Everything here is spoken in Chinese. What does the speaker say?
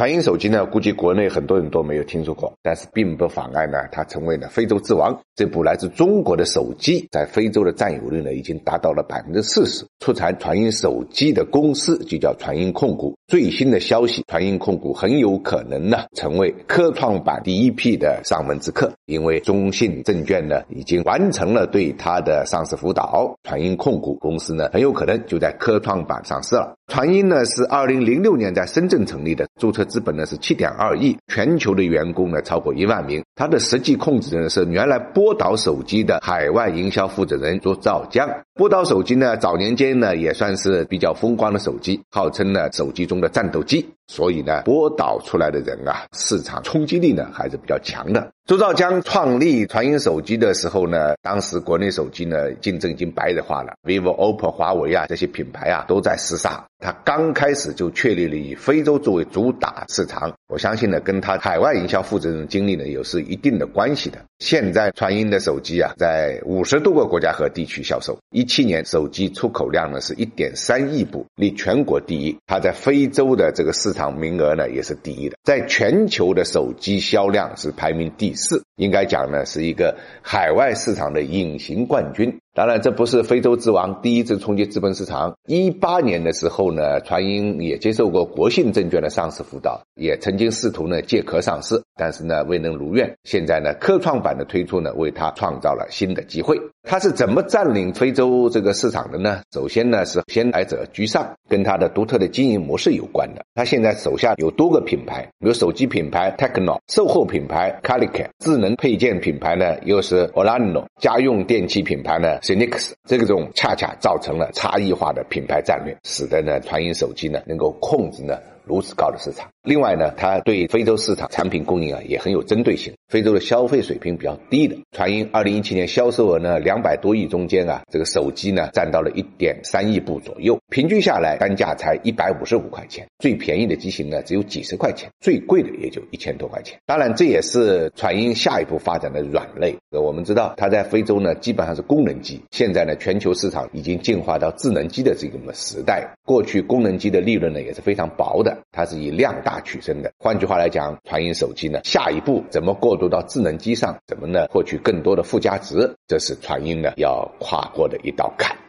传音手机呢，估计国内很多人都没有听说过，但是并不妨碍呢，它成为了非洲之王。这部来自中国的手机在非洲的占有率呢，已经达到了百分之四十。出产传音手机的公司就叫传音控股。最新的消息，传音控股很有可能呢，成为科创板第一批的上门之客，因为中信证券呢，已经完成了对它的上市辅导，传音控股公司呢，很有可能就在科创板上市了。传音呢，是二零零六年在深圳成立的，注册。资本呢是七点二亿，全球的员工呢超过一万名。它的实际控制人是原来波导手机的海外营销负责人朱兆江。波导手机呢早年间呢也算是比较风光的手机，号称呢手机中的战斗机。所以呢，波导出来的人啊，市场冲击力呢还是比较强的。周兆江创立传音手机的时候呢，当时国内手机呢竞争已经白热化了，vivo、OPPO、华为啊这些品牌啊都在厮杀。他刚开始就确立了以非洲作为主打市场，我相信呢，跟他海外营销负责人经历呢有是一定的关系的。现在传音的手机啊，在五十多个国家和地区销售，一七年手机出口量呢是一点三亿部，立全国第一。它在非洲的这个市场名额呢也是第一的，在全球的手机销量是排名第四，应该讲呢是一个海外市场的隐形冠军。当然，这不是非洲之王第一次冲击资本市场。一八年的时候呢，传音也接受过国信证券的上市辅导，也曾经试图呢借壳上市，但是呢未能如愿。现在呢科创板的推出呢，为它创造了新的机会。它是怎么占领非洲这个市场的呢？首先呢是先来者居上，跟它的独特的经营模式有关的。它现在手下有多个品牌，比如手机品牌 Techno，售后品牌 c a l i c a 智能配件品牌呢又是 Orlando，家用电器品牌呢。s y n i x 这个种恰恰造成了差异化的品牌战略，使得呢传音手机呢能够控制呢如此高的市场。另外呢，它对非洲市场产品供应啊也很有针对性。非洲的消费水平比较低的，传音二零一七年销售额呢两百多亿中间啊，这个手机呢占到了一点三亿部左右，平均下来单价才一百五十五块钱，最便宜的机型呢只有几十块钱，最贵的也就一千多块钱。当然，这也是传音下一步发展的软肋。呃，我们知道它在非洲呢基本上是功能机，现在呢全球市场已经进化到智能机的这个时代。过去功能机的利润呢也是非常薄的，它是以量大取胜的。换句话来讲，传音手机呢下一步怎么过？渡到智能机上，怎么呢？获取更多的附加值，这是传音呢要跨过的一道坎。